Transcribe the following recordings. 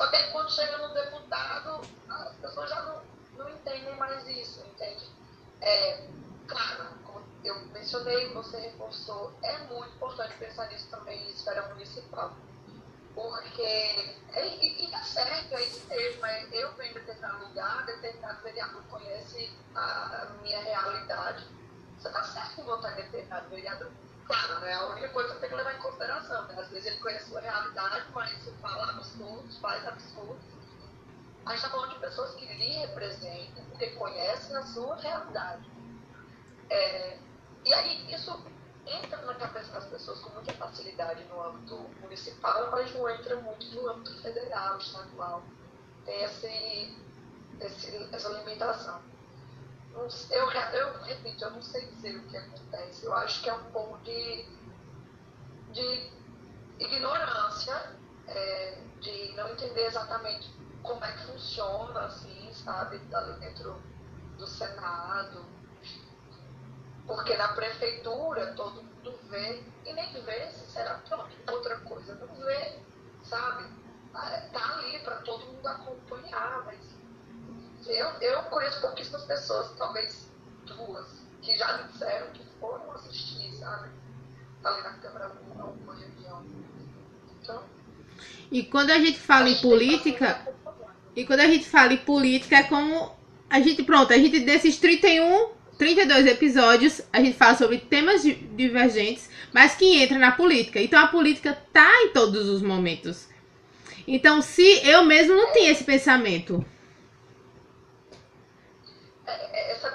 Só que quando chega no deputado, as pessoas já não, não entendem mais isso, entende? É, claro, como eu mencionei, você reforçou, é muito importante pensar nisso também em esfera municipal. Porque, e, e tá certo, é isso mesmo, é, eu venho de determinado lugar, determinado vereador conhece a, minha realidade. Você tá certo em votar em determinado vereador claro, né? A única coisa que tem que levar em consideração, né? Às vezes ele conhece a sua realidade, mas fala absurdos, faz absurdos. A gente está falando de pessoas que lhe representam, porque conhecem a sua realidade. É, e aí isso entra na cabeça das pessoas com muita facilidade no âmbito municipal, mas não entra muito no âmbito federal, estadual. Tem esse, esse, essa limitação eu, eu repito, eu não sei dizer o que acontece. Eu acho que é um pouco de, de ignorância, é, de não entender exatamente como é que funciona, assim, sabe, ali dentro do Senado. Porque na prefeitura todo mundo vê, e nem vê, sinceramente, outra coisa, não vê, sabe? Ah, tá ali para todo mundo acompanhar, mas eu, eu conheço pouquíssimas pessoas, talvez duas, que já me disseram que foram assistir, sabe? Ali na Câmara alguma reunião. Então. E quando a gente fala em política. E quando a gente fala em política, é como. A gente, pronto, a gente desses 31, 32 episódios, a gente fala sobre temas divergentes, mas que entra na política. Então a política tá em todos os momentos. Então, se eu mesmo não tinha esse pensamento,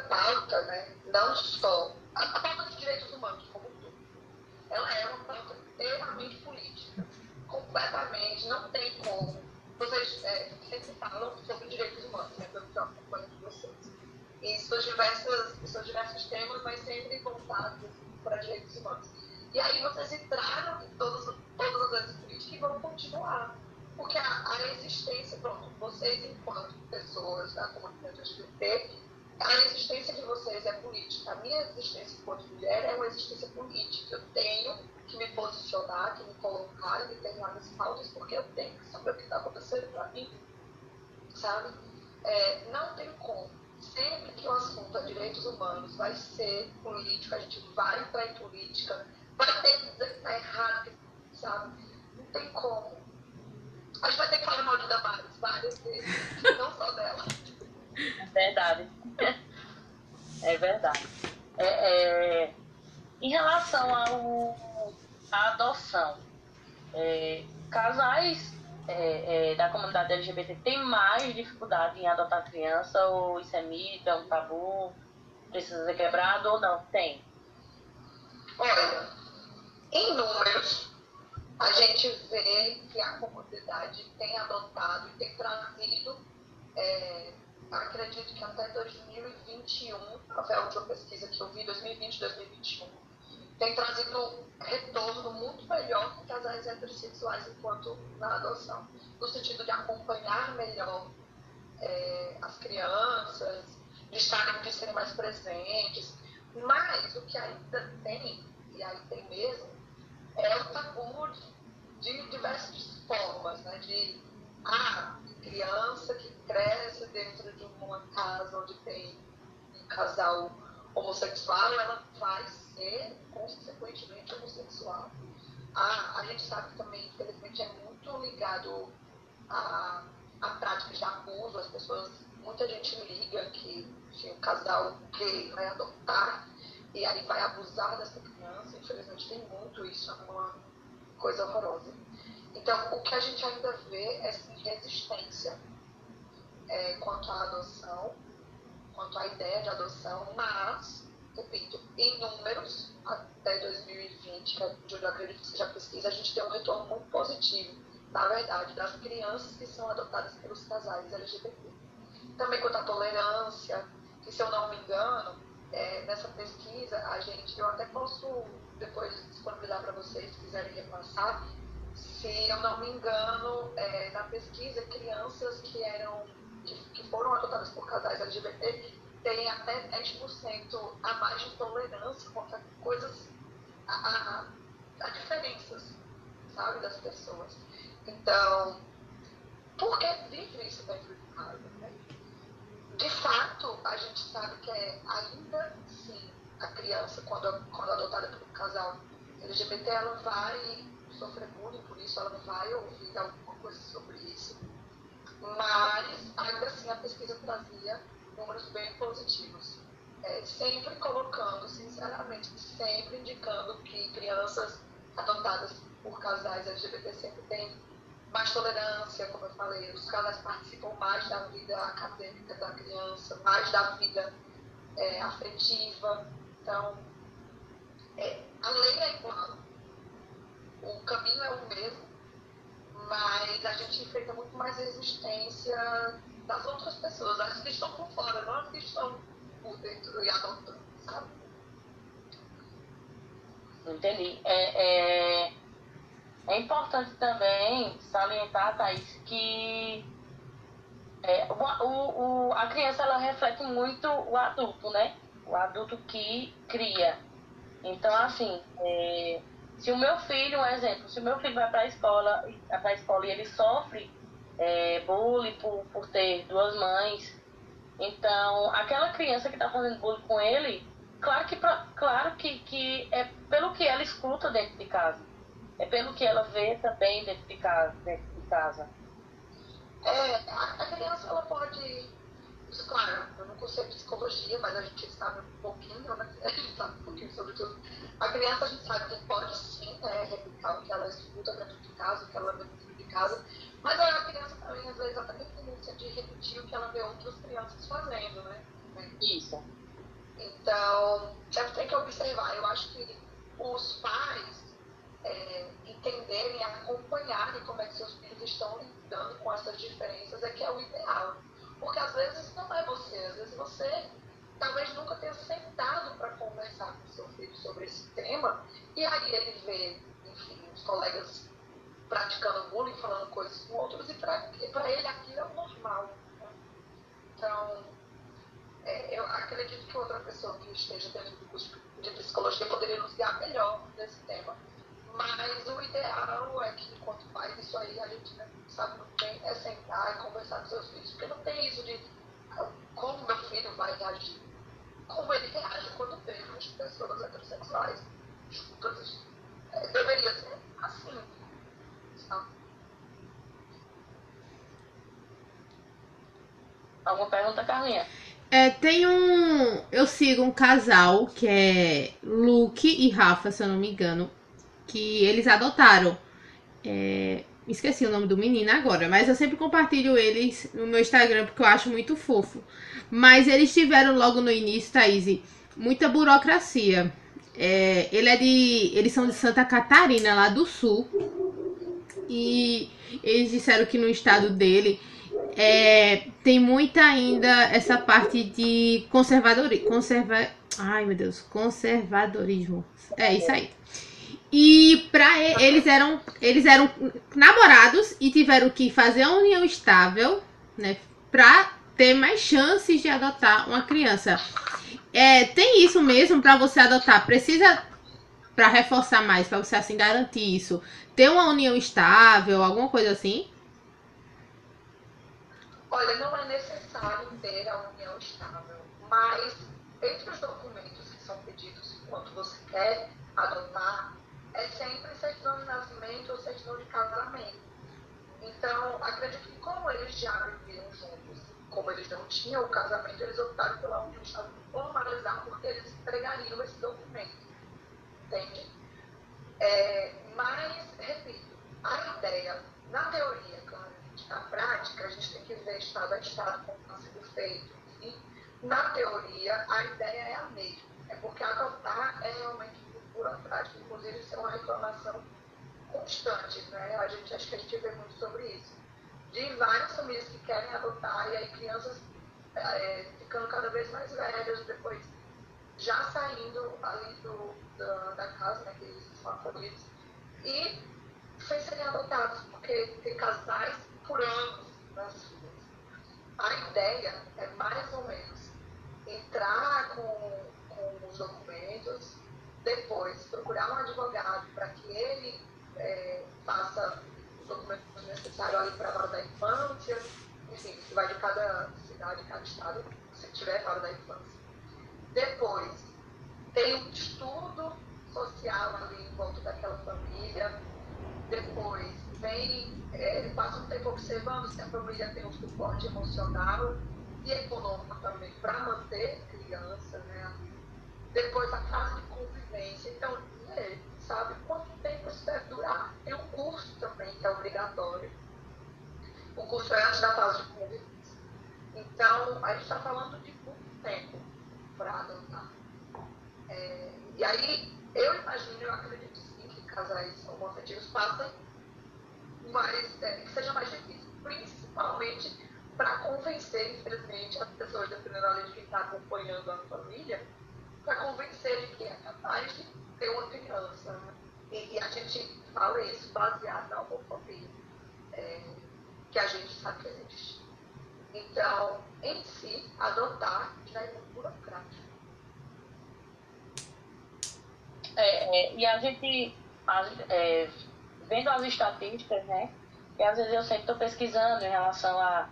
pauta, né, não só a, pauta dos direitos humanos como tudo, ela é uma pauta extremamente política, completamente, não tem como. Vocês é, sempre falam sobre direitos humanos, né, pelo que eu acompanho de vocês. E suas diversas, seus diversos temas, mas sempre voltados para direitos humanos. E aí vocês entraram em todas, todas as políticas e vão continuar. Porque a, a existência, pronto, vocês enquanto pessoas da comunidade LGBT a existência de vocês é política. A minha existência enquanto mulher é uma existência política. Eu tenho que me posicionar, que me colocar em determinadas pautas, porque eu tenho que saber o que está acontecendo para mim. Sabe? É, não tem como. Sempre que o assunto é direitos humanos vai ser político, a gente vai entrar em política, vai ter que dizer que está errado, sabe? Não tem como. A gente vai ter que falar mal de Damares várias vezes, não só dela. Verdade. É verdade. É, é, em relação à adoção, é, casais é, é, da comunidade LGBT têm mais dificuldade em adotar criança ou isso é mito, é um tabu, precisa ser quebrado ou não? Tem. Olha, em números, a gente vê que a comunidade tem adotado e tem trazido é, acredito que até 2021, foi a última pesquisa que eu vi, 2020, 2021, tem trazido retorno muito melhor que casais heterossexuais enquanto na adoção, no sentido de acompanhar melhor é, as crianças, de estarem, de serem mais presentes. Mas o que ainda tem, e aí tem mesmo, é o tabu de diversas formas, né? De ah, criança que cresce dentro de uma casa onde tem um casal homossexual, ela vai ser, consequentemente, homossexual. A, a gente sabe que também, infelizmente, é muito ligado à, à prática de abuso. As pessoas, muita gente liga que se um casal gay vai adotar e aí vai abusar dessa criança. Infelizmente, tem muito isso, é uma coisa horrorosa. Então, o que a gente ainda vê é sim, resistência é, quanto à adoção, quanto à ideia de adoção, mas, repito, em números, até 2020, que é onde eu acredito que seja pesquisa, a gente tem um retorno muito positivo, na verdade, das crianças que são adotadas pelos casais LGBT. Também quanto à tolerância, que se eu não me engano, é, nessa pesquisa, a gente, eu até posso depois disponibilizar para vocês, se quiserem repassar, se eu não me engano, é, na pesquisa, crianças que eram que, que foram adotadas por casais LGBT têm até 10% a mais de tolerância contra coisas, a, a, a diferenças, sabe, das pessoas. Então, por que vive isso dentro de casa? Né? De fato, a gente sabe que é ainda sim a criança, quando, quando adotada por um casal LGBT, ela vai sofrer bullying por isso, ela vai ouvir alguma coisa sobre isso. Mas, ainda assim, a pesquisa trazia números bem positivos. É, sempre colocando, sinceramente, sempre indicando que crianças adotadas por casais LGBT sempre têm mais tolerância, como eu falei, os casais participam mais da vida acadêmica da criança, mais da vida é, afetiva. Então, é, a lei é igual, o caminho é o mesmo, mas a gente enfrenta muito mais resistência das outras pessoas, as que estão por fora, não as que estão por dentro e adotando, sabe? Entendi. É, é, é importante também salientar, Thaís, que é, o, o, a criança ela reflete muito o adulto, né? O adulto que cria. Então, assim, é, se o meu filho, um exemplo, se o meu filho vai para a escola, para a escola e ele sofre é, bullying por, por ter duas mães, então aquela criança que está fazendo bullying com ele, claro que, claro que, que é pelo que ela escuta dentro de casa, é pelo que ela vê também dentro de casa. Dentro de casa. É, a criança ela pode claro, eu não consigo psicologia, mas a gente sabe um pouquinho, né? A gente sabe um pouquinho sobre tudo. A criança, a gente sabe que pode sim né, replicar o que ela escuta dentro de casa, o que ela vê dentro de casa, mas a criança também, às vezes, ela tem tendência de repetir o que ela vê outras crianças fazendo, né? Isso. Então, sempre tem que observar. Eu acho que os pais é, entenderem, acompanharem como é que seus filhos estão lidando com essas diferenças é que é o ideal. Porque às vezes não é você, às vezes você talvez nunca tenha sentado para conversar com seu filho sobre esse tema, e aí ele vê, enfim, os colegas praticando bullying, falando coisas com outros, e para ele aquilo é normal. Né? Então, é, eu acredito que outra pessoa que esteja dentro do curso de psicologia poderia nos guiar melhor nesse tema. Mas o ideal é que, enquanto pai, isso aí a gente né, sabe muito bem, é sentar e conversar com seus filhos. Porque não tem isso de ah, como meu filho vai reagir. Como ele reage quando vê as pessoas heterossexuais juntas. É, deveria ser assim. Sabe? Alguma pergunta, Carlinha? É, tem um. Eu sigo um casal que é Luke e Rafa, se eu não me engano que eles adotaram. É, esqueci o nome do menino agora, mas eu sempre compartilho eles no meu Instagram porque eu acho muito fofo. Mas eles tiveram logo no início, Thaís, muita burocracia. É, ele é de, eles são de Santa Catarina, lá do sul. E eles disseram que no estado dele é, tem muita ainda essa parte de conservadorismo. Conserva, ai meu Deus, conservadorismo. É isso aí. E para eles eram eles eram namorados e tiveram que fazer a união estável, né, para ter mais chances de adotar uma criança. É, tem isso mesmo para você adotar, precisa para reforçar mais, para você assim garantir isso, ter uma união estável, alguma coisa assim? Olha, não é necessário ter a união estável, mas entre os documentos que são pedidos enquanto você quer adotar, é sempre certidão de nascimento ou certidão de casamento. Então, acredito que como eles já viviam juntos, como eles não tinham o casamento, eles optaram pela união estável formalizar porque eles entregariam esse documento. Entende? É, mas, repito, a ideia, na teoria, na prática, a gente tem que ver estado a estado como está sendo feito. E, na teoria, a ideia é a mesma. É porque adotar é realmente burocrático, inclusive isso é uma reclamação constante, né? A gente acho que a gente vê muito sobre isso. De várias famílias que querem adotar e aí crianças é, ficando cada vez mais velhas, depois já saindo ali do, da, da casa, né, que eles são acolhidos, e sem serem adotados, porque tem casais por anos nas filhas. A ideia é mais ou menos entrar com, com os documentos, depois procurar um advogado para que ele é, faça documentos necessários ali para a vara da infância, enfim, isso vai de cada cidade, cada estado, se tiver vara da infância. Depois, tem um estudo social ali em volta daquela família. Depois, vem, é, passa um tempo observando se a família tem um suporte emocional e econômico também para manter a criança, né? Depois, a fase de convivência. Então, é, sabe quanto tempo isso deve durar? Tem um curso também que é obrigatório. O curso é antes da fase de convivência. Então, a gente está falando de muito tempo para adotar. É, e aí, eu imagino, eu acredito sim que casais homoafetivos passem, mas é, que seja mais difícil, principalmente para convencer, infelizmente, as pessoas, dependendo ali de quem está acompanhando a família, para convencer de que é capaz de ter uma criança. Né? E, e, a gente fala isso baseado na homofobia, é, que a gente sabe que existe. Então, em si, adotar já é muito burocrático. É, é, e a gente, é, vendo as estatísticas, né? E às vezes eu sempre estou pesquisando em relação a,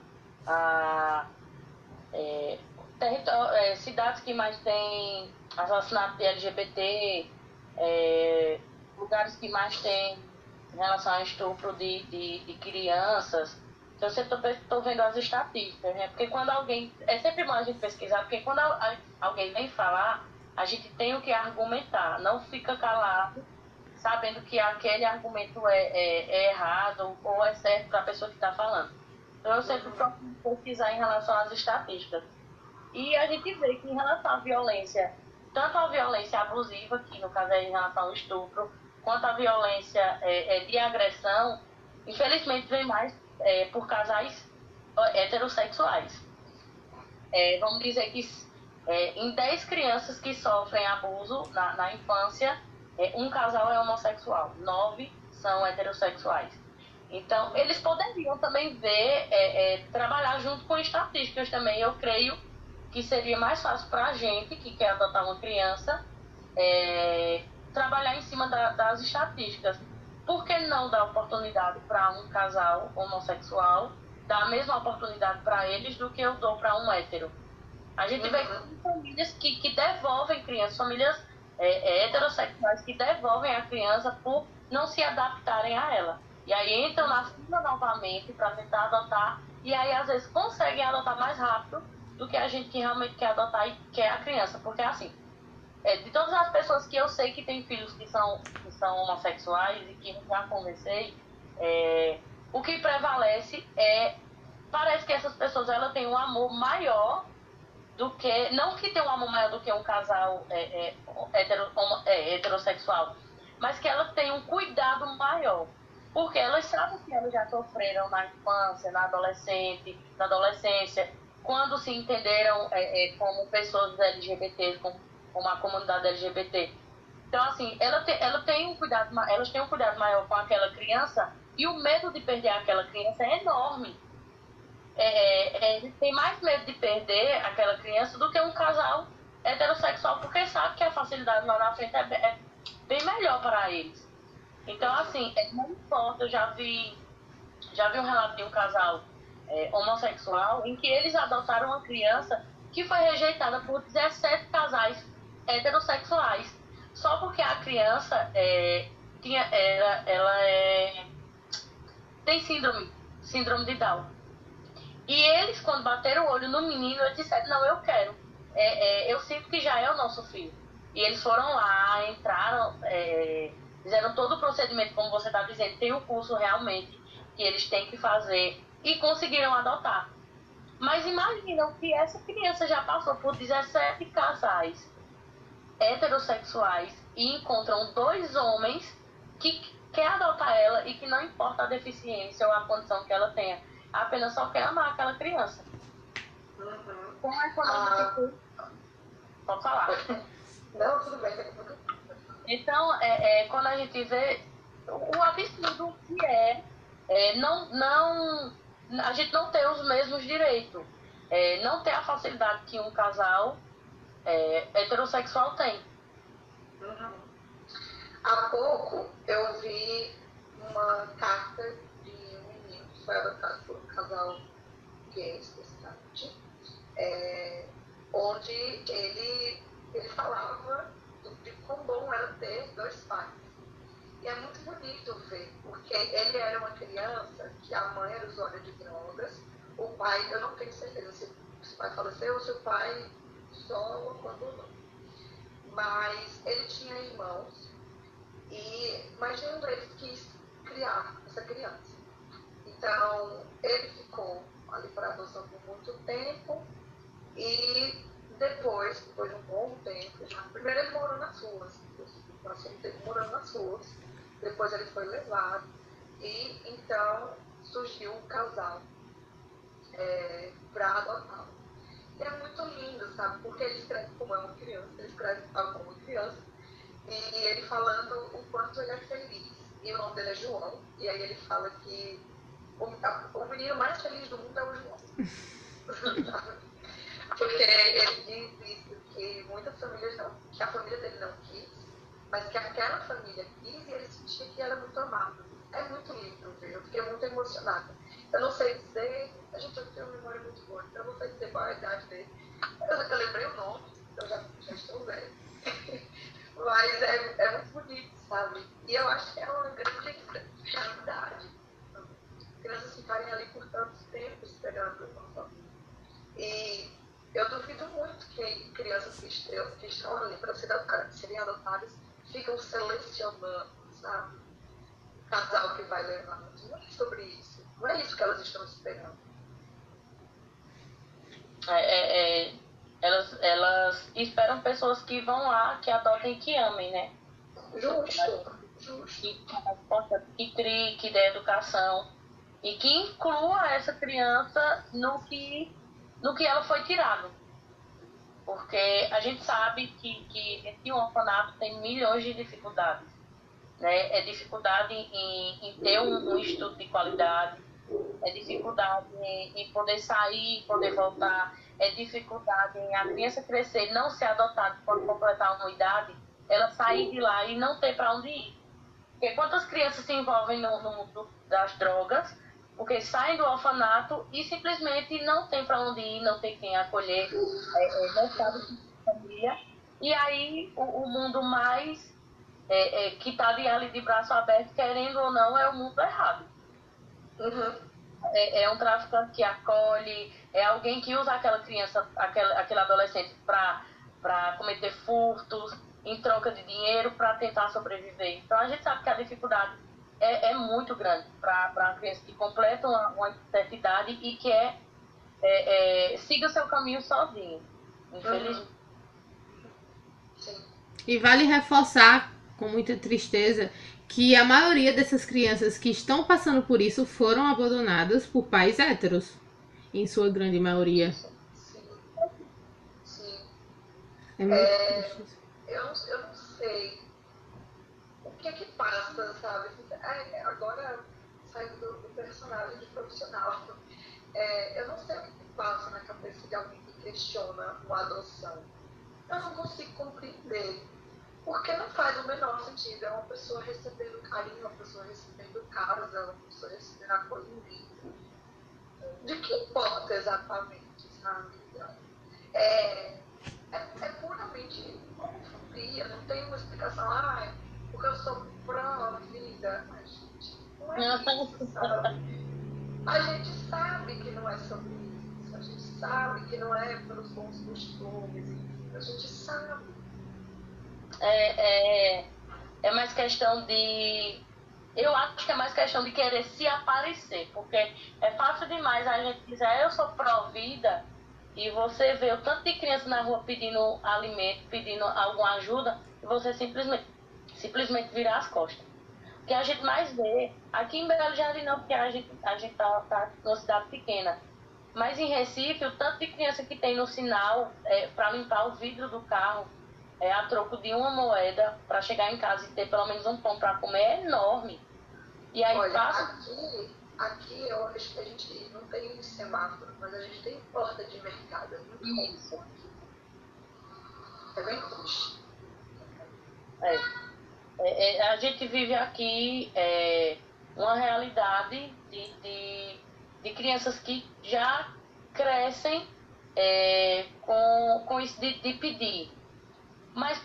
a é, é, cidades que mais têm assassinato de LGBT, é, lugares que mais tem em relação a estupro de, de, de crianças. Então, eu sempre estou vendo as estatísticas, né? Porque quando alguém. É sempre bom a gente pesquisar, porque quando a, a, alguém vem falar, a gente tem o que argumentar, não fica calado, sabendo que aquele argumento é, é, é errado ou é certo para a pessoa que está falando. Então, eu sempre procuro pesquisar em relação às estatísticas. E a gente vê que em relação à violência tanto a violência abusiva, que no caso é em relação ao estupro, quanto a violência é, é, de agressão, infelizmente vem mais é, por casais heterossexuais. É, vamos dizer que é, em 10 crianças que sofrem abuso na, na infância, é, um casal é homossexual, 9 são heterossexuais. Então, eles poderiam também ver, trabalhar junto com estatísticas também, eu creio, que seria mais fácil para a gente que quer adotar uma criança é, trabalhar em cima da, das estatísticas. Por que não dar oportunidade para um casal homossexual, dar a mesma oportunidade para eles do que eu dou para um hétero? A gente uhum. vê famílias que, que devolvem crianças, famílias é, heterossexuais que devolvem a criança por não se adaptarem a ela. E aí entram na fila novamente para tentar adotar, e aí às vezes conseguem adotar mais rápido do que a gente que realmente quer adotar e quer a criança. Porque assim, é, de todas as pessoas que eu sei que têm filhos que são, que são homossexuais e que já conversei, é, o que prevalece é. Parece que essas pessoas ela têm um amor maior do que. Não que tem um amor maior do que um casal é, é, hetero, é, heterossexual, mas que ela tem um cuidado maior. Porque elas sabem que elas já sofreram na infância, na adolescente, na adolescência, quando se entenderam é, é, como pessoas LGBTs, como, como a comunidade LGBT. Então, assim, ela, te, ela tem um cuidado, elas têm um cuidado maior com aquela criança e o medo de perder aquela criança é enorme. É, é, tem mais medo de perder aquela criança do que um casal heterossexual, porque sabe que a facilidade lá na frente é, é bem melhor para eles. Então, assim, é, não importa, eu já vi, já vi um relato de um casal é, homossexual, em que eles adotaram uma criança que foi rejeitada por 17 casais heterossexuais, só porque a criança é, tinha, ela, ela é, tem síndrome, síndrome de Down. E eles, quando bateram o olho no menino, eles disseram, não, eu quero. É, é, eu sinto que já é o nosso filho. E eles foram lá, entraram, é, fizeram todo o procedimento, como você está dizendo, tem o um curso realmente que eles têm que fazer e conseguiram adotar. Mas imaginam que essa criança já passou por 17 casais heterossexuais e encontram dois homens que quer adotar ela e que não importa a deficiência ou a condição que ela tenha, apenas só quer amar aquela criança. Uhum. Com a economia ah. Pode falar. Não, tudo bem. Então, é, é, quando a gente vê o absurdo que é, é não, não a gente não tem os mesmos direitos. É, não tem a facilidade que um casal é, heterossexual tem. Uhum. Há pouco eu vi uma carta de foi adotado por um casal gay, especificamente, é, onde ele, ele falava de quão bom era ter dois pais. E é muito bonito ver, porque ele era uma criança que a mãe era usuária de drogas, o pai, eu não tenho certeza se o pai faleceu ou se o pai só abandonou. Mas ele tinha irmãos, e, mas nenhum deles quis criar essa criança. Então, ele ficou ali para adoção por muito tempo, e depois, depois de um bom tempo, já, primeiro ele morou nas ruas, passou um tempo morando nas ruas, depois ele foi levado, e então surgiu um casal é, para adotá-lo. É muito lindo, sabe? Porque ele escreve como é uma criança, ele escreve como criança, e ele falando o quanto ele é feliz. E o nome dele é João, e aí ele fala que o, o menino mais feliz do mundo é o João. Porque ele diz isso, que muitas famílias não, que a família dele não mas que aquela família quis e ele sentia que era muito amado. É muito lindo eu fiquei muito emocionada. Eu não sei dizer, a gente já tem uma memória muito boa, então eu não sei dizer qual é a idade dele. Eu, eu lembrei o nome, eu já, já estou velho. mas é, é muito bonito, sabe? E eu acho que é uma grande realidade. Crianças ficarem ali por tanto tempo esperando uma família. E eu duvido muito que crianças que estão, que estão ali para serem adotadas ficam selecionando, sabe? O casal que vai levar. Não é sobre isso. Não é isso que elas estão esperando. É, é, é, elas, elas esperam pessoas que vão lá, que adotem e que amem, né? Justo. Justo. Que, que crie, que dê educação e que inclua essa criança no que no que ela foi tirado. Porque a gente sabe que, que um orfanato tem milhões de dificuldades. Né? É dificuldade em, em ter um, um, estudo de qualidade, é dificuldade em, em poder sair, poder voltar, é dificuldade em a criança crescer, não ser adotada quando completar uma idade, ela sair de lá e não ter para onde ir. Porque quantas crianças se envolvem no mundo das drogas porque saem do orfanato e simplesmente não tem para onde ir, não tem quem acolher, é, é, não sabe família. E aí o, o mundo mais é, é, que está ali de braço aberto, querendo ou não, é o mundo errado. Uhum. É, é, um traficante que acolhe, é alguém que usa aquela criança, aquele, aquele adolescente para cometer furtos em troca de dinheiro para tentar sobreviver. Então a gente sabe que a dificuldade é, é muito grande para a criança que completa uma, uma certa idade e quer é, é, siga o seu caminho sozinho, infelizmente. Uhum. E vale reforçar com muita tristeza que a maioria dessas crianças que estão passando por isso foram abandonadas por pais héteros, em sua grande maioria. Sim. Sim. É muito é, eu, eu não sei que é que passa, sabe? É, agora saindo do, do, personagem de profissional, é, eu não sei o que passa na cabeça de alguém que questiona uma adoção. Eu não consigo compreender. Porque não faz o menor sentido. É uma pessoa recebendo carinho, uma pessoa recebendo casa, uma pessoa recebendo acolhimento. De que importa exatamente, sabe? É, é, é puramente homofobia, não tem uma explicação. Ah, porque eu sou pró-vida. A gente não é isso, sabe? A gente sabe que não é sobre isso. A gente sabe que não é pelos bons costumes. A gente sabe. É, é, é mais questão de eu acho que é mais questão de querer se aparecer, porque é fácil demais a gente dizer, ah, eu sou pró-vida, e você vê o tanto de criança na rua pedindo alimento, pedindo alguma ajuda, e você simplesmente simplesmente virar as costas. O que a gente mais vê, aqui em Belo Jardim não, porque a gente a gente tá, tá numa cidade pequena, mas em Recife, o tanto de criança que tem no sinal é, para limpar o vidro do carro é, a troco de uma moeda para chegar em casa e ter pelo menos um pão para comer é enorme. E aí Olha, passa... aqui, aqui eu acho que a gente não tem semáforo, mas a gente tem porta de mercado. É Isso. É bem triste. É. É, é, a gente vive aqui é, uma realidade de, de, de crianças que já crescem é, com, com isso de, de pedir. Mas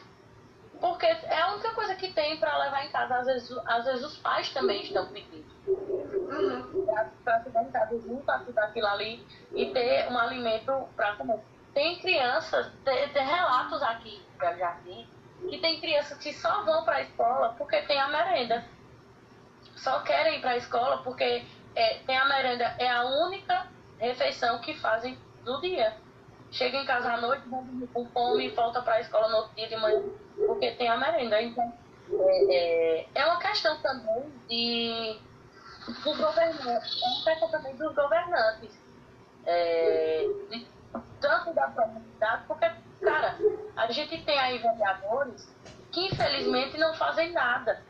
porque é a única coisa que tem para levar em casa. Às vezes, às vezes os pais também estão pedindo. Para ficar em casa junto, ajudar aquilo ali e ter um alimento para comer. Tem crianças, tem, tem relatos aqui no Jardim, que tem crianças que só vão para a escola porque tem a merenda. Só querem ir para a escola porque é, tem a merenda, é a única refeição que fazem do dia. Chega em casa à noite, com fome e volta para a escola no outro dia de manhã porque tem a merenda. Então, é, é, é uma questão também de, dos governantes, é uma questão também dos governantes. É, de, tanto da comunidade, porque, cara, a gente tem aí vereadores que infelizmente não fazem nada.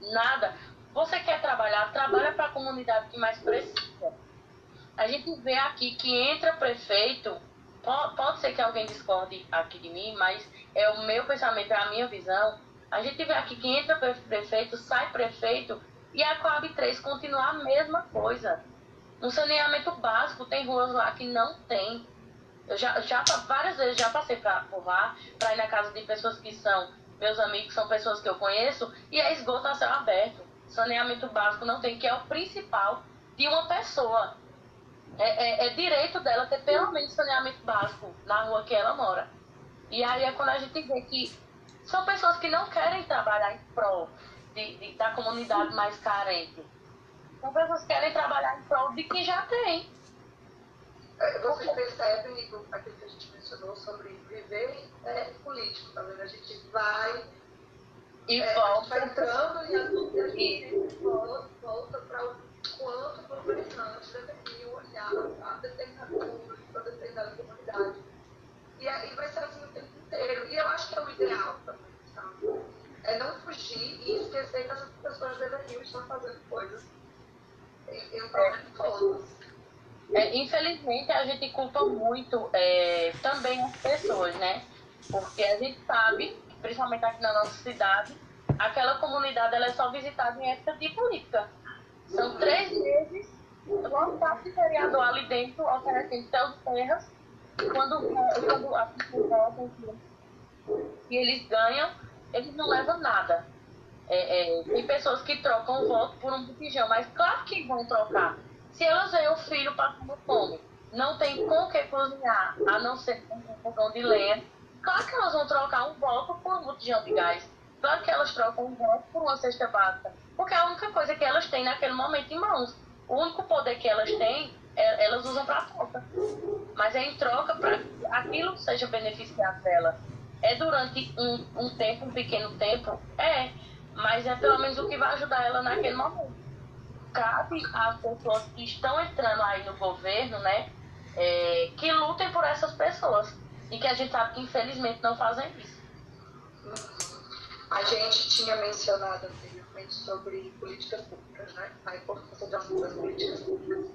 Nada. Você quer trabalhar, trabalha para a comunidade que mais precisa. A gente vê aqui que entra prefeito, pode, ser que alguém discorde aqui de mim, mas é o meu pensamento, é a minha visão. A gente vê aqui que entra prefeito, sai prefeito e a Coab 3 continua a mesma coisa. No saneamento básico, tem ruas lá que não tem. Eu já, já várias vezes já passei pra, por lá para ir na casa de pessoas que são meus amigos, são pessoas que eu conheço, e é esgoto a céu aberto. Saneamento básico não tem, que é o principal de uma pessoa. É, é, é direito dela ter pelo menos saneamento básico na rua que ela mora. E aí é quando a gente vê que são pessoas que não querem trabalhar em prol de, de, da comunidade mais carente. São pessoas que querem trabalhar em prol de quem já tem. É, vocês percebem aquilo que a gente mencionou sobre viver é, político, tá vendo? A gente vai. E é, volta. vai entrando e a, gente volta, volta para o quanto governantes deveriam olhar para determinado público, para determinada comunidade e aí vai ser assim o tempo inteiro. E eu acho que é o ideal também, sabe? É não fugir e esquecer que essas pessoas deveriam estar fazendo coisas em prol de todos. É, infelizmente, a gente culpa muito é, também as pessoas, né? Porque a gente sabe, principalmente aqui na nossa cidade, aquela comunidade ela é só visitada em época de política. São três meses, lotado de vereador ali dentro, oferecendo seus terras quando, quando a pessoa e eles ganham, eles não levam nada. É, é, tem pessoas que trocam o voto por um botijão, mas claro que vão trocar. Se elas veem o filho passando fome, não tem com que cozinhar, a não ser com um fogão de lenha, claro que elas vão trocar um voto por um botijão de gás. Claro que elas trocam um voto por uma cesta básica, porque é a única coisa que elas têm naquele momento em mãos. O único poder que elas têm é, elas usam para troca. Mas é em troca para que aquilo seja beneficiado dela. É durante um, um tempo, um pequeno tempo? É. Mas é pelo menos o que vai ajudar ela naquele momento. Cabe às pessoas que estão entrando aí no governo, né? É, que lutem por essas pessoas. E que a gente sabe que infelizmente não fazem isso. A gente tinha mencionado anteriormente sobre políticas públicas, né? A importância das políticas públicas.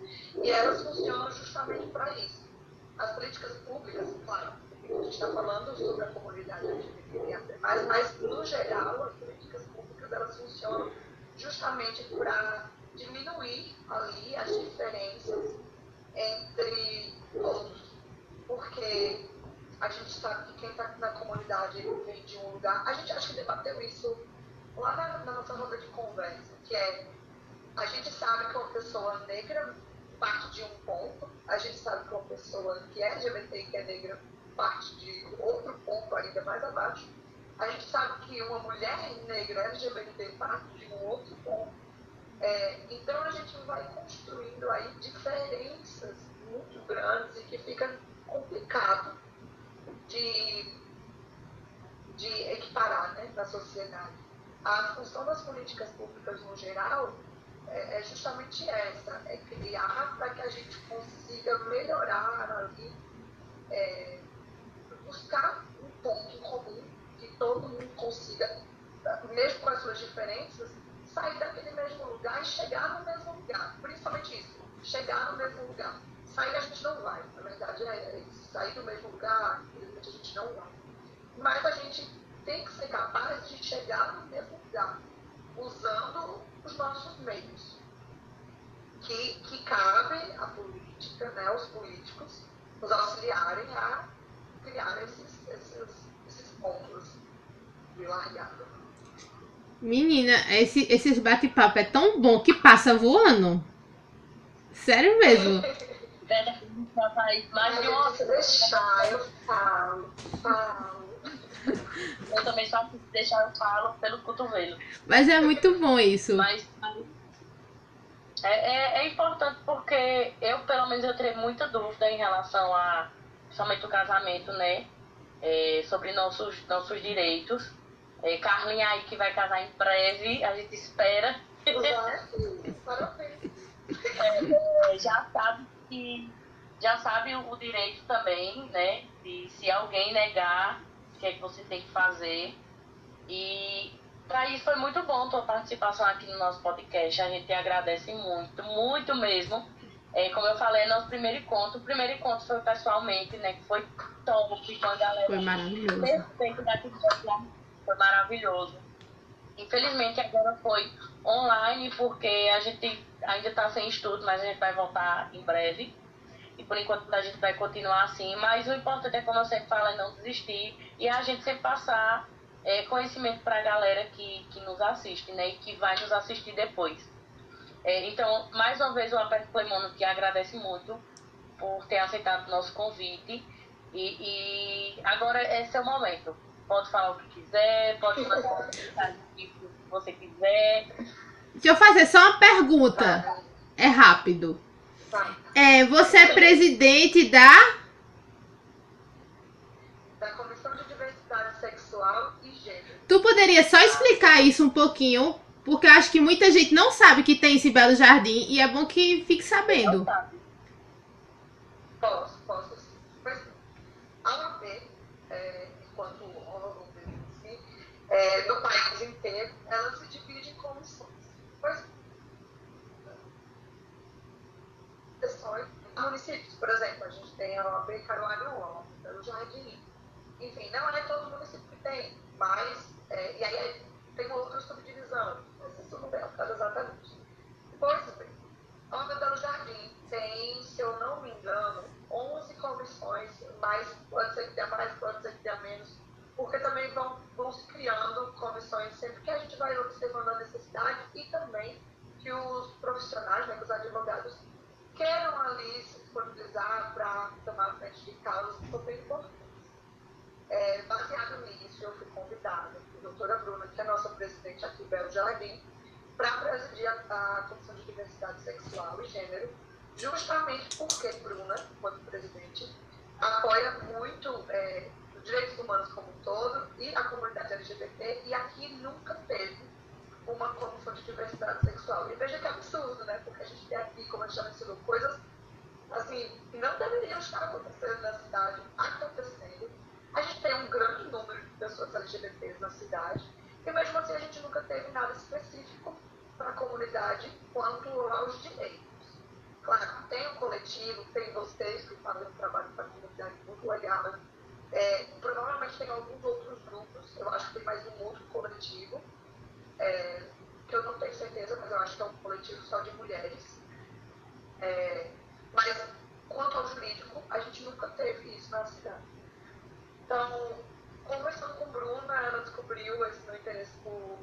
E elas funcionam justamente para isso. As políticas públicas, claro, a gente está falando sobre a comunidade LGBT, mas, mas no geral as políticas públicas elas funcionam justamente para diminuir ali as diferenças entre todos. Porque a gente sabe que quem está na comunidade vem de um lugar. A gente acho que debateu isso lá na, na nossa roda de conversa, que é a gente sabe que uma pessoa negra parte de um ponto, a gente sabe que uma pessoa que é LGBT e que é negra parte de outro ponto ainda mais abaixo. A gente sabe que uma mulher negra LGBT parte de um outro ponto. É, então a gente vai construindo aí diferenças muito grandes e que fica complicado de, de equiparar né, na sociedade. A função das políticas públicas no geral é, é justamente essa, é criar para que a gente consiga melhorar ali, é, buscar um ponto em comum, que todo mundo consiga, mesmo com as suas diferenças, sair daquele mesmo lugar e chegar no mesmo lugar. Principalmente isso, chegar no mesmo lugar. Sair a gente não vai, na verdade é isso. Sair do mesmo lugar, a gente não vai. Mas a gente tem que ser capaz de chegar no mesmo lugar, usando os nossos meios que, que cabe à política, né, aos políticos, nos auxiliarem a criar esses, esses, esses pontos de largada. Menina, esse, esses bate-papo é tão bom que passa voando. Sério mesmo. de uma deixar, eu falo, falo. Eu também só se deixar eu falo pelo cotovelo. Mas é muito bom isso. Mas, é, é, é, importante porque eu, pelo menos, eu tenho muita dúvida em relação a somente o casamento, né? É, sobre nossos, nossos direitos. É, Carlinha aí que vai casar em breve, a gente espera. é, já sabe que já sabe o direito também, né? De se alguém negar, o que é que você tem que fazer. E para isso foi muito bom tua participação aqui no nosso podcast. A gente agradece muito, muito mesmo. É, como eu falei, nosso primeiro encontro. O primeiro encontro foi pessoalmente, né? Que foi top com a galera. Foi maravilhoso. Perfeito daqui Foi maravilhoso. Infelizmente agora foi online, porque a gente ainda está sem estudo, mas a gente vai voltar em breve. E por enquanto a gente vai continuar assim. Mas o importante é, como eu sempre falo, é não desistir. E a gente sempre passar é, conhecimento para a galera que, que nos assiste, né? E que vai nos assistir depois. É, então, mais uma vez, o Aperto Clemono que agradece muito por ter aceitado o nosso convite. E, e agora é seu momento. Pode falar o que quiser, pode fazer o que você quiser. Deixa eu fazer só uma pergunta. É rápido. É, você é presidente da. Da Comissão de Diversidade Sexual e Gênero. Tu poderia só explicar isso um pouquinho? Porque eu acho que muita gente não sabe que tem esse belo jardim e é bom que fique sabendo. Posso, posso sim. Pois, a OAB, é, enquanto órgão é, no país inteiro, ela se divide em comissões. Pois, municípios. Por exemplo, a gente tem a OAB Caruaru, o Jardim. Enfim, não é todo município que tem, mas. É, e aí tem outra subdivisão. Mas isso não é o caso exatamente. Pois bem, a OAB Belo Jardim tem, se eu não me engano, 11 comissões, mais pode ser que tenha mais, pode ser que tenha menos, porque também vão, vão se criando comissões sempre que a gente vai observando a necessidade e também que os profissionais, né, que os advogados queiram ali se disponibilizar para tomar frente de causas que são bem importantes. É, baseado nisso, eu fui convidada, a doutora Bruna, que é a nossa presidente aqui em Belo Jardim, para presidir a, a Comissão de Diversidade Sexual e Gênero, justamente porque Bruna, enquanto presidente, apoia muito é, os direitos humanos como um todo e a comunidade LGBT, e aqui nunca teve uma comissão de diversidade sexual. E veja que absurdo, né? Porque a gente tem aqui, como a gente já mencionou, coisas assim, que não deveriam estar acontecendo na cidade, acontecendo. A gente tem um grande número de pessoas LGBTs na cidade, e mesmo assim a gente nunca teve nada específico para a comunidade quanto aos direitos. Claro, tem um coletivo, tem vocês que fazem um trabalho para a comunidade muito legal. Né? É, provavelmente tem alguns outros grupos, eu acho que tem mais um outro coletivo, é, que eu não tenho certeza, mas eu acho que é um coletivo só de mulheres. É, mas, quanto ao jurídico, a gente nunca teve isso na cidade. Então, conversando com Bruna, ela descobriu esse meu interesse por,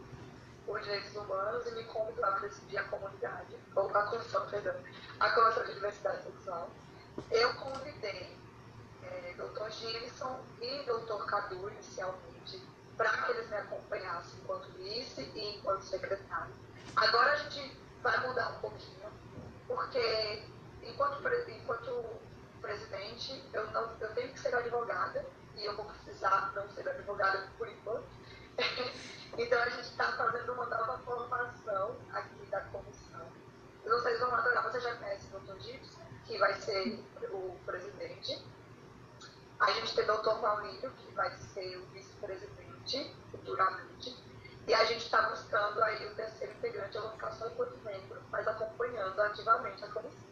por direitos humanos e me convidou a presidir a comunidade, ou a comissão, perdão, a comissão de diversidade sexual. Eu convidei é, Dr. Gilson e Dr. Cadu, inicialmente, para que eles me acompanhassem enquanto vice e enquanto secretário. Agora a gente vai mudar um pouquinho, porque enquanto, enquanto presidente, eu, não, eu tenho que ser advogada, e eu vou precisar não ser advogada por enquanto. então a gente está fazendo uma nova formação aqui da comissão. Vocês vão adorar, você já conhece o Dr. Gibson, que vai ser o presidente. A gente tem o Dr. Maurílio, que vai ser o vice-presidente futuramente. E a gente está buscando aí o terceiro integrante, eu vou ficar só enquanto membro, mas acompanhando ativamente a comissão.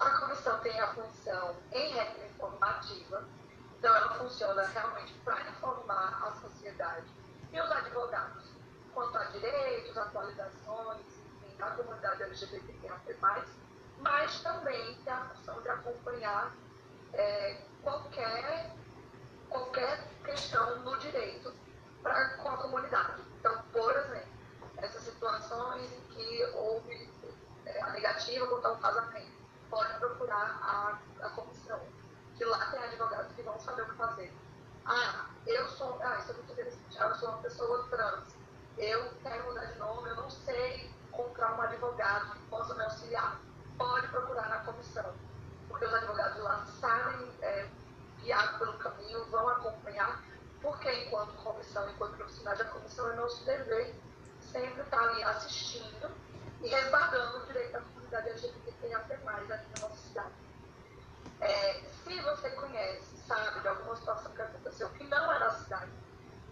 A comissão tem a função em regra informativa, então ela funciona realmente para informar a sociedade e os advogados quanto a direitos, atualizações, enfim, da comunidade LGBTQIA+, mas também tem a função de acompanhar é, qualquer, qualquer questão no direito pra, com a comunidade. Então, por exemplo, essas situações em que houve é, a negativa contra o casamento, pode procurar a, a comissão, que lá tem advogados que vão saber o que fazer. Ah, eu sou, ah, isso é muito interessante, ah, eu sou uma pessoa trans, eu quero mudar de nome, eu não sei encontrar um advogado que possa me auxiliar. Pode procurar na comissão, porque os advogados lá sabem é, guiar pelo acompanhar, porque enquanto comissão, enquanto profissionais da comissão, é nosso dever sempre estar ali assistindo e resguardando o direito da comunidade LGBTQIA+, aqui na nossa cidade. É, se você conhece, sabe de alguma situação que aconteceu que não é na cidade,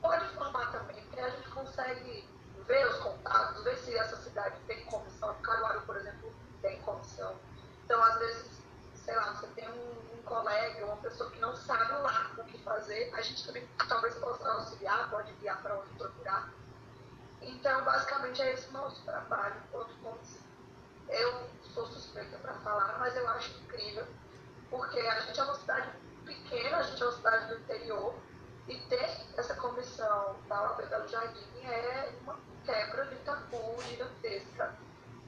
pode informar também, porque a gente consegue ver os contatos, ver se essa cidade tem comissão. Caruaru, por exemplo, tem comissão. Então, às vezes, sei lá, você tem um, um colega, uma pessoa que não sabe lá o que fazer, a gente também talvez possa auxiliar, pode guiar para onde procurar. Então, basicamente, é esse nosso trabalho enquanto. Eu sou suspeita para falar, mas eu acho incrível, porque a gente é uma cidade pequena, a gente é uma cidade do interior, e ter essa comissão da UAB Belo Jardim é uma quebra de tabu gigantesca.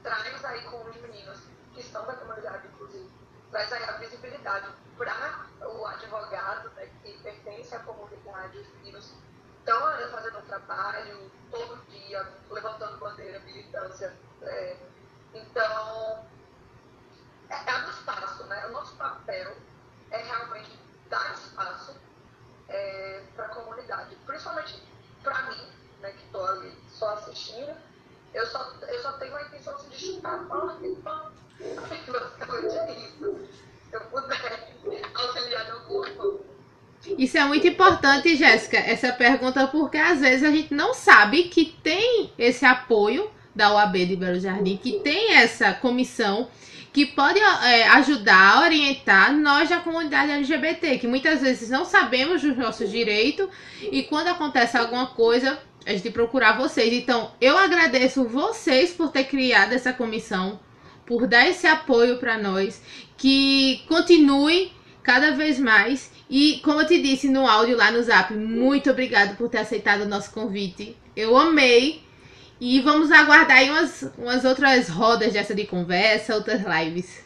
Traz aí com os meninos que são da comunidade, inclusive, traz aí a visibilidade para o advogado né, que pertence à comunidade, os meninos estão fazendo um trabalho todo dia, levantando bandeira, militância. É, então, é, é do espaço, né? O nosso papel é realmente dar espaço é, para a comunidade. Principalmente para mim, né, que estou ali só assistindo, eu só, eu só tenho a intenção assim, de chutar a bola e pão. Basicamente é isso. Isso é muito importante, Jéssica, essa pergunta, porque às vezes a gente não sabe que tem esse apoio da OAB de Belo Jardim, que tem essa comissão que pode é, ajudar, orientar nós da comunidade LGBT, que muitas vezes não sabemos dos nossos direitos e quando acontece alguma coisa, a gente procurar vocês. Então, eu agradeço vocês por ter criado essa comissão, por dar esse apoio para nós, que continue cada vez mais. E como eu te disse no áudio lá no Zap, muito obrigado por ter aceitado o nosso convite. Eu amei e vamos aguardar aí umas, umas outras rodas dessa de conversa, outras lives.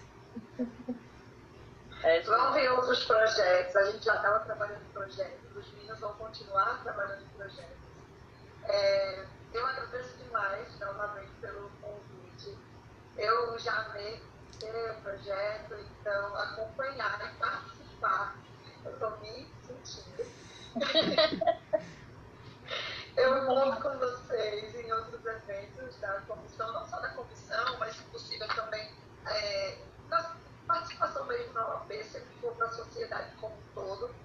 É, vão ver outros projetos. A gente já estava trabalhando em projetos. Os meninos vão continuar trabalhando em projetos. É, eu agradeço demais, novamente, pelo. Eu já amei ter o projeto, então acompanhar e participar. Eu estou me sentindo. Eu conto com vocês em outros eventos da comissão, não só da comissão, mas se possível também é, na participação mesmo na OAB, se for para a sociedade como um todo.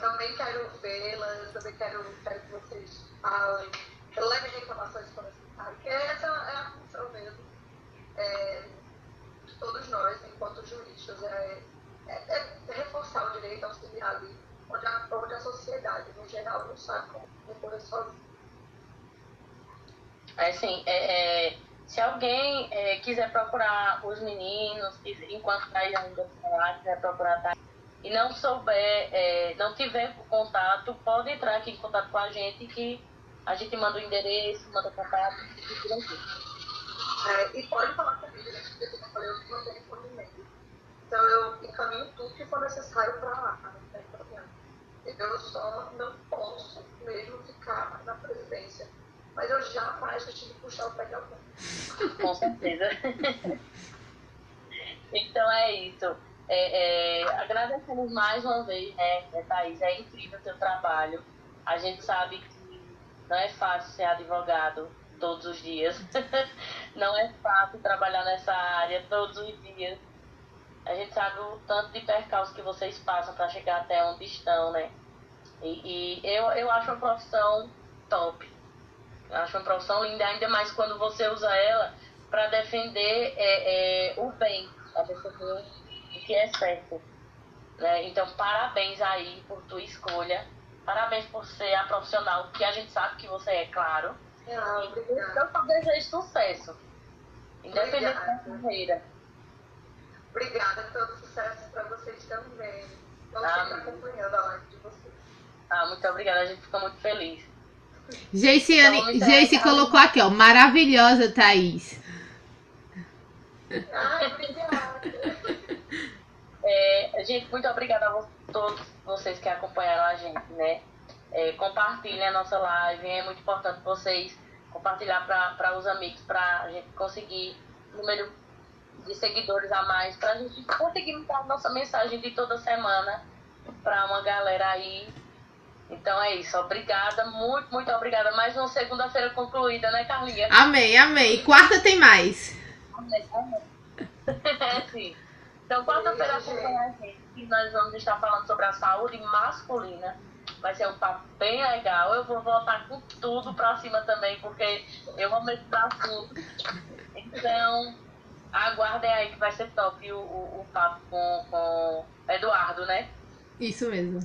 Também quero vê-las, também quero, quero que vocês falem, levem reclamações quando necessário, porque essa é a função mesmo é, de todos nós, enquanto juristas, é, é, é reforçar o direito, auxiliar ali, onde a, onde a sociedade, no geral, não sabe como sozinho. É assim, é, é, se alguém é, quiser procurar os meninos, enquanto tá ainda lá, quiser procurar tá, e não souber, é, não tiver contato, pode entrar aqui em contato com a gente que a gente manda o endereço, manda contato, é, e pode falar comigo, né? Porque eu falei, eu não tenho e Então eu encaminho tudo que for necessário para lá, problema. Eu só não posso mesmo ficar na presidência. Mas eu jamais tive que puxar o pé de alguém. Com certeza. então é isso. É, é, agradecemos mais uma vez, né, Thaís? É incrível o teu trabalho. A gente sabe que não é fácil ser advogado todos os dias. não é fácil trabalhar nessa área todos os dias. A gente sabe o tanto de percalços que vocês passam para chegar até onde estão, né? E, e, eu, eu acho uma profissão top. Eu acho uma profissão linda, ainda mais quando você usa ela para defender é, é, o bem, para defender o que é certo. Né? Então, parabéns aí por tua escolha. Parabéns por ser a profissional que a gente sabe que você é, claro. Ah, eu só desejo sucesso. independente da Obrigada. carreira. Obrigada, todo sucesso para vocês também. Estou Ah, sempre acompanhando a live de vocês. Ah, muito obrigada, a gente fica muito feliz. Geiciane, Então, colocou aqui, ó. Maravilhosa, Thaís. Ai, obrigada. É, gente, muito obrigada a todos vocês que acompanharam a gente, né? É, compartilhem a nossa live, é muito importante vocês compartilhar para os amigos, para a gente conseguir número de seguidores a mais, para a gente conseguir mandar a nossa mensagem de toda semana para uma galera aí. Então é isso, obrigada, muito, muito obrigada. Mais uma segunda-feira concluída, né, Carlinha? Amém, amém. E quarta tem mais. Sim. Então, quarta-feira acompanha a gente, que nós vamos estar falando sobre a saúde masculina. Vai ser um papo bem legal. Eu vou voltar com tudo pra cima também, porque eu amo esse assunto. Então, aguardem aí que vai ser top o, o, o papo com, com Eduardo, né? Isso mesmo.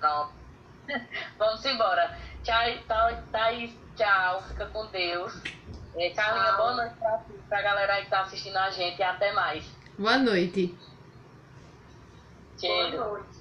Pronto. Vamos embora. Tchau, Thaís. Tchau. Fica com Deus. É, Carlinha, Tchau. boa noite pra, pra galera aí que tá assistindo a gente. E até mais. Boa noite. Boa Cheiro. noite.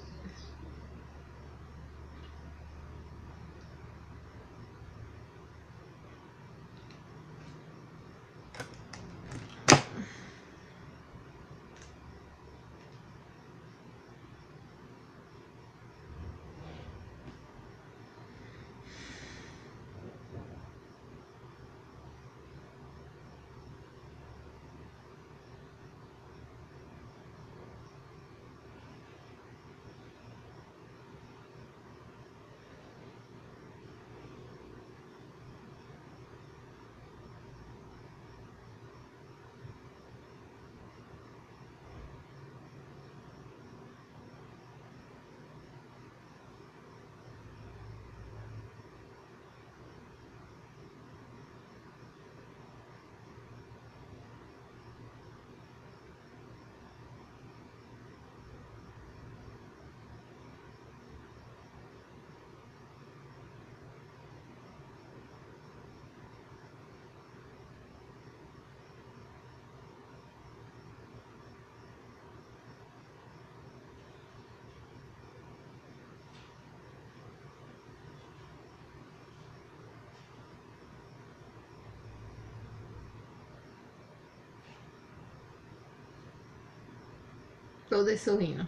Todas sorrindo.